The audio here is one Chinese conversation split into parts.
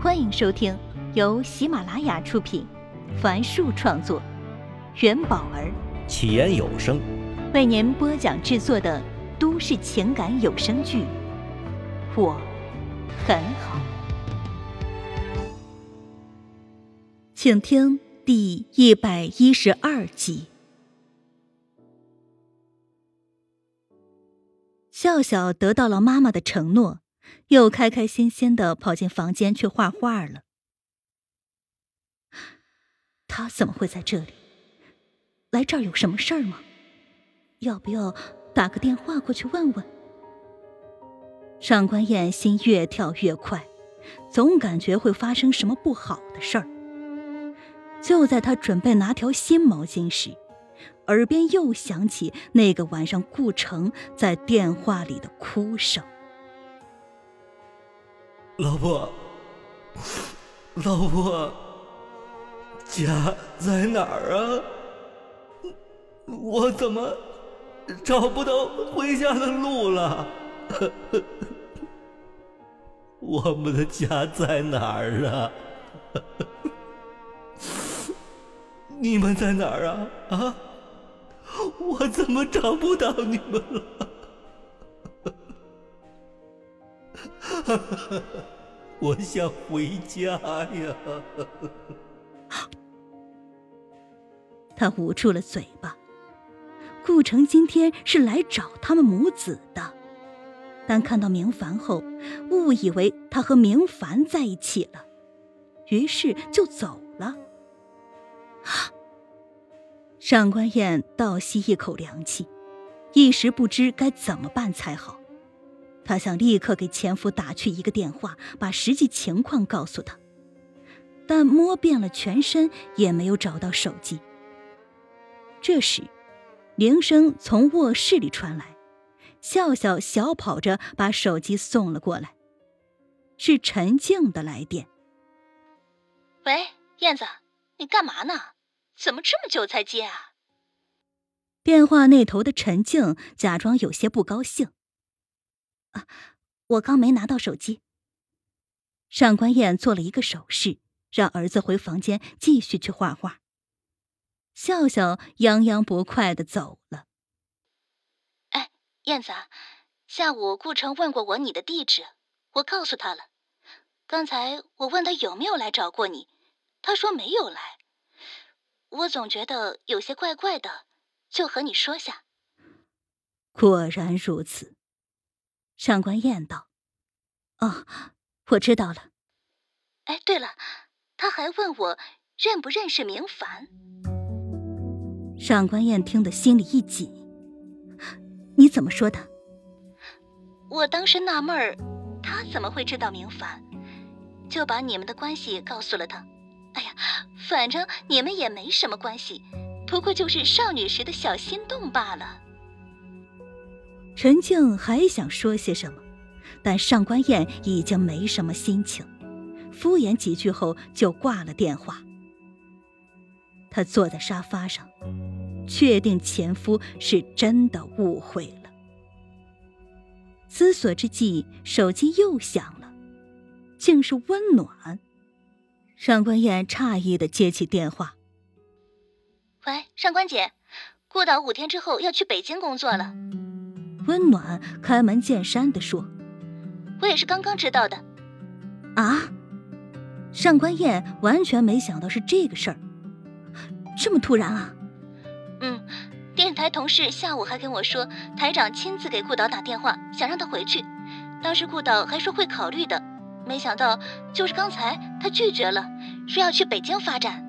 欢迎收听由喜马拉雅出品，凡树创作，元宝儿起言有声为您播讲制作的都市情感有声剧《我很好》，请听第一百一十二集。笑笑得到了妈妈的承诺。又开开心心的跑进房间去画画了。他怎么会在这里？来这儿有什么事儿吗？要不要打个电话过去问问？上官燕心越跳越快，总感觉会发生什么不好的事儿。就在他准备拿条新毛巾时，耳边又响起那个晚上顾城在电话里的哭声。老婆，老婆，家在哪儿啊？我怎么找不到回家的路了？我们的家在哪儿啊？你们在哪儿啊？啊？我怎么找不到你们了？我想回家呀！他捂住了嘴巴。顾城今天是来找他们母子的，但看到明凡后，误以为他和明凡在一起了，于是就走了。上官燕倒吸一口凉气，一时不知该怎么办才好。他想立刻给前夫打去一个电话，把实际情况告诉他，但摸遍了全身也没有找到手机。这时，铃声从卧室里传来，笑笑小跑着把手机送了过来，是陈静的来电。喂，燕子，你干嘛呢？怎么这么久才接啊？电话那头的陈静假装有些不高兴。啊，我刚没拿到手机。上官燕做了一个手势，让儿子回房间继续去画画。笑笑洋洋不快的走了。哎，燕子，下午顾城问过我你的地址，我告诉他了。刚才我问他有没有来找过你，他说没有来。我总觉得有些怪怪的，就和你说下。果然如此。上官燕道：“哦，我知道了。哎，对了，他还问我认不认识明凡。”上官燕听得心里一紧：“你怎么说的？”我当时纳闷儿，他怎么会知道明凡？就把你们的关系告诉了他。哎呀，反正你们也没什么关系，不过就是少女时的小心动罢了。陈静还想说些什么，但上官燕已经没什么心情，敷衍几句后就挂了电话。她坐在沙发上，确定前夫是真的误会了。思索之际，手机又响了，竟是温暖。上官燕诧异的接起电话：“喂，上官姐，顾导五天之后要去北京工作了。”温暖开门见山的说：“我也是刚刚知道的。”啊！上官燕完全没想到是这个事儿，这么突然啊！嗯，电视台同事下午还跟我说，台长亲自给顾导打电话，想让他回去。当时顾导还说会考虑的，没想到就是刚才他拒绝了，说要去北京发展。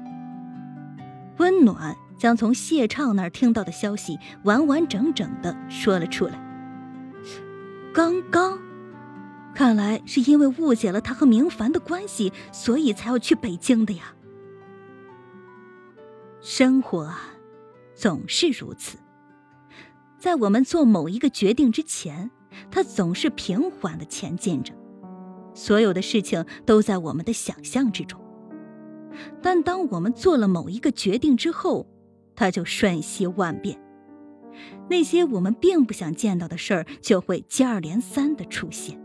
温暖将从谢畅那儿听到的消息完完整整的说了出来。刚刚，看来是因为误解了他和明凡的关系，所以才要去北京的呀。生活啊，总是如此。在我们做某一个决定之前，它总是平缓的前进着，所有的事情都在我们的想象之中。但当我们做了某一个决定之后，它就瞬息万变。那些我们并不想见到的事儿就会接二连三的出现。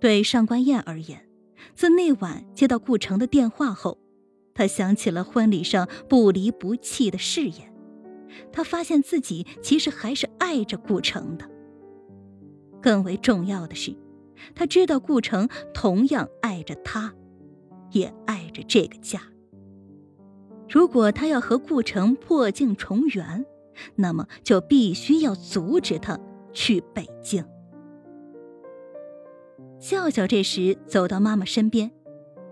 对上官燕而言，自那晚接到顾城的电话后，他想起了婚礼上不离不弃的誓言。他发现自己其实还是爱着顾城的。更为重要的是，他知道顾城同样爱着他，也爱着这个家。如果他要和顾城破镜重圆，那么就必须要阻止他去北京。笑笑这时走到妈妈身边，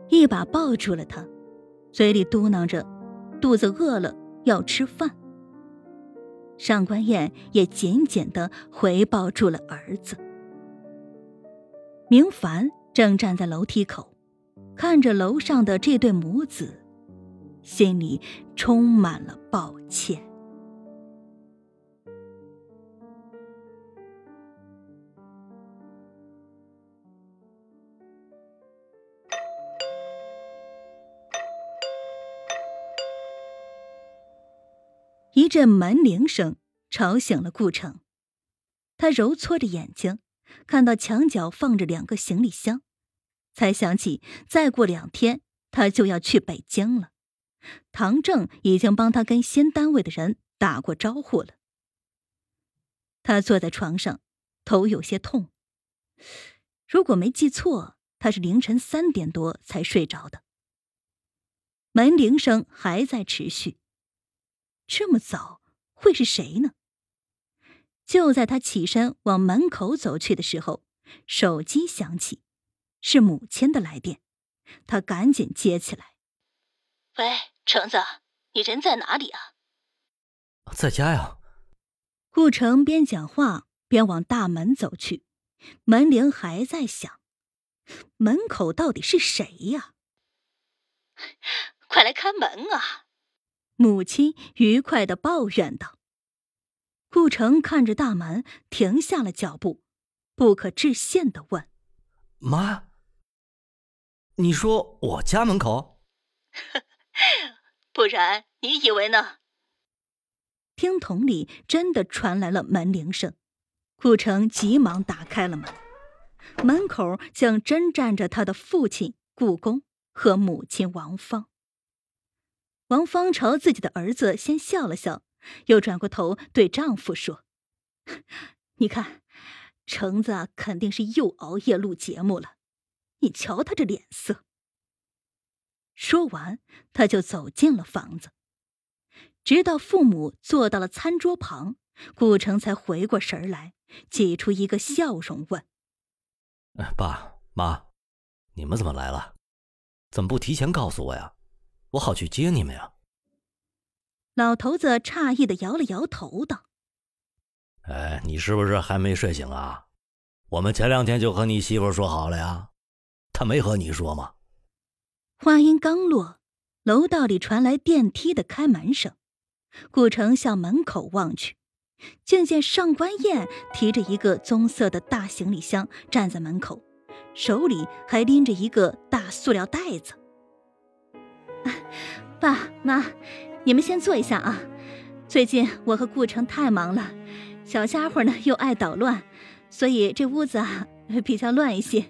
一把抱住了她，嘴里嘟囔着：“肚子饿了，要吃饭。”上官燕也紧紧的回抱住了儿子。明凡正站在楼梯口，看着楼上的这对母子，心里充满了抱歉。阵门铃声吵醒了顾城，他揉搓着眼睛，看到墙角放着两个行李箱，才想起再过两天他就要去北京了。唐正已经帮他跟新单位的人打过招呼了。他坐在床上，头有些痛。如果没记错，他是凌晨三点多才睡着的。门铃声还在持续。这么早，会是谁呢？就在他起身往门口走去的时候，手机响起，是母亲的来电。他赶紧接起来：“喂，橙子，你人在哪里啊？”“在家呀。”顾城边讲话边往大门走去，门铃还在响。门口到底是谁呀？快来开门啊！母亲愉快的抱怨道：“顾城看着大门，停下了脚步，不可置信的问：‘妈，你说我家门口？不然你以为呢？’听筒里真的传来了门铃声，顾城急忙打开了门，门口竟真站着他的父亲顾公和母亲王芳。”王芳朝自己的儿子先笑了笑，又转过头对丈夫说：“ 你看，橙子肯定是又熬夜录节目了，你瞧他这脸色。”说完，他就走进了房子，直到父母坐到了餐桌旁，顾城才回过神来，挤出一个笑容问：“爸妈，你们怎么来了？怎么不提前告诉我呀？”我好去接你们呀！老头子诧异的摇了摇头，道：“哎，你是不是还没睡醒啊？我们前两天就和你媳妇说好了呀，她没和你说吗？”话音刚落，楼道里传来电梯的开门声。顾城向门口望去，竟见上官燕提着一个棕色的大行李箱站在门口，手里还拎着一个大塑料袋子。爸妈，你们先坐一下啊。最近我和顾城太忙了，小家伙呢又爱捣乱，所以这屋子啊比较乱一些。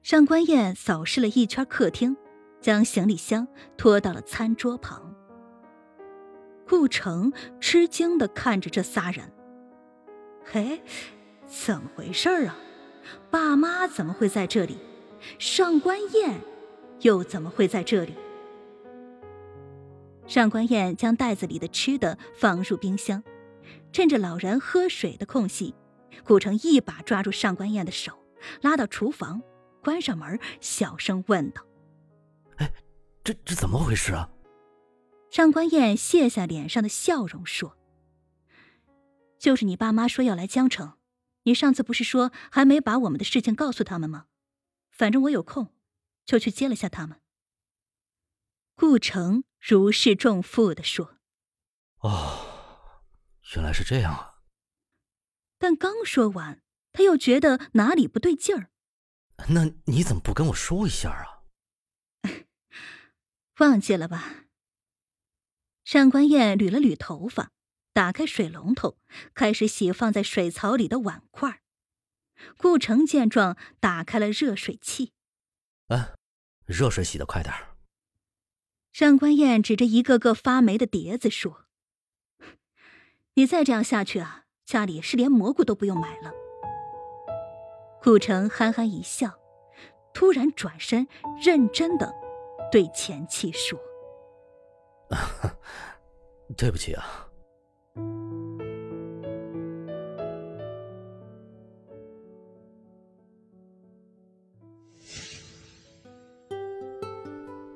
上官燕扫视了一圈客厅，将行李箱拖到了餐桌旁。顾城吃惊的看着这仨人，嘿，怎么回事啊？爸妈怎么会在这里？上官燕又怎么会在这里？上官燕将袋子里的吃的放入冰箱，趁着老人喝水的空隙，顾城一把抓住上官燕的手，拉到厨房，关上门，小声问道：“哎，这这怎么回事啊？”上官燕卸下脸上的笑容说：“就是你爸妈说要来江城，你上次不是说还没把我们的事情告诉他们吗？反正我有空，就去接了下他们。”顾城如释重负的说：“哦，原来是这样啊。”但刚说完，他又觉得哪里不对劲儿。那你怎么不跟我说一下啊？忘记了吧？上官燕捋了捋头发，打开水龙头，开始洗放在水槽里的碗筷。顾城见状，打开了热水器，哎，热水洗的快点上官燕指着一个个发霉的碟子说：“你再这样下去啊，家里是连蘑菇都不用买了。”顾城憨憨一笑，突然转身，认真的对前妻说：“对不起啊。”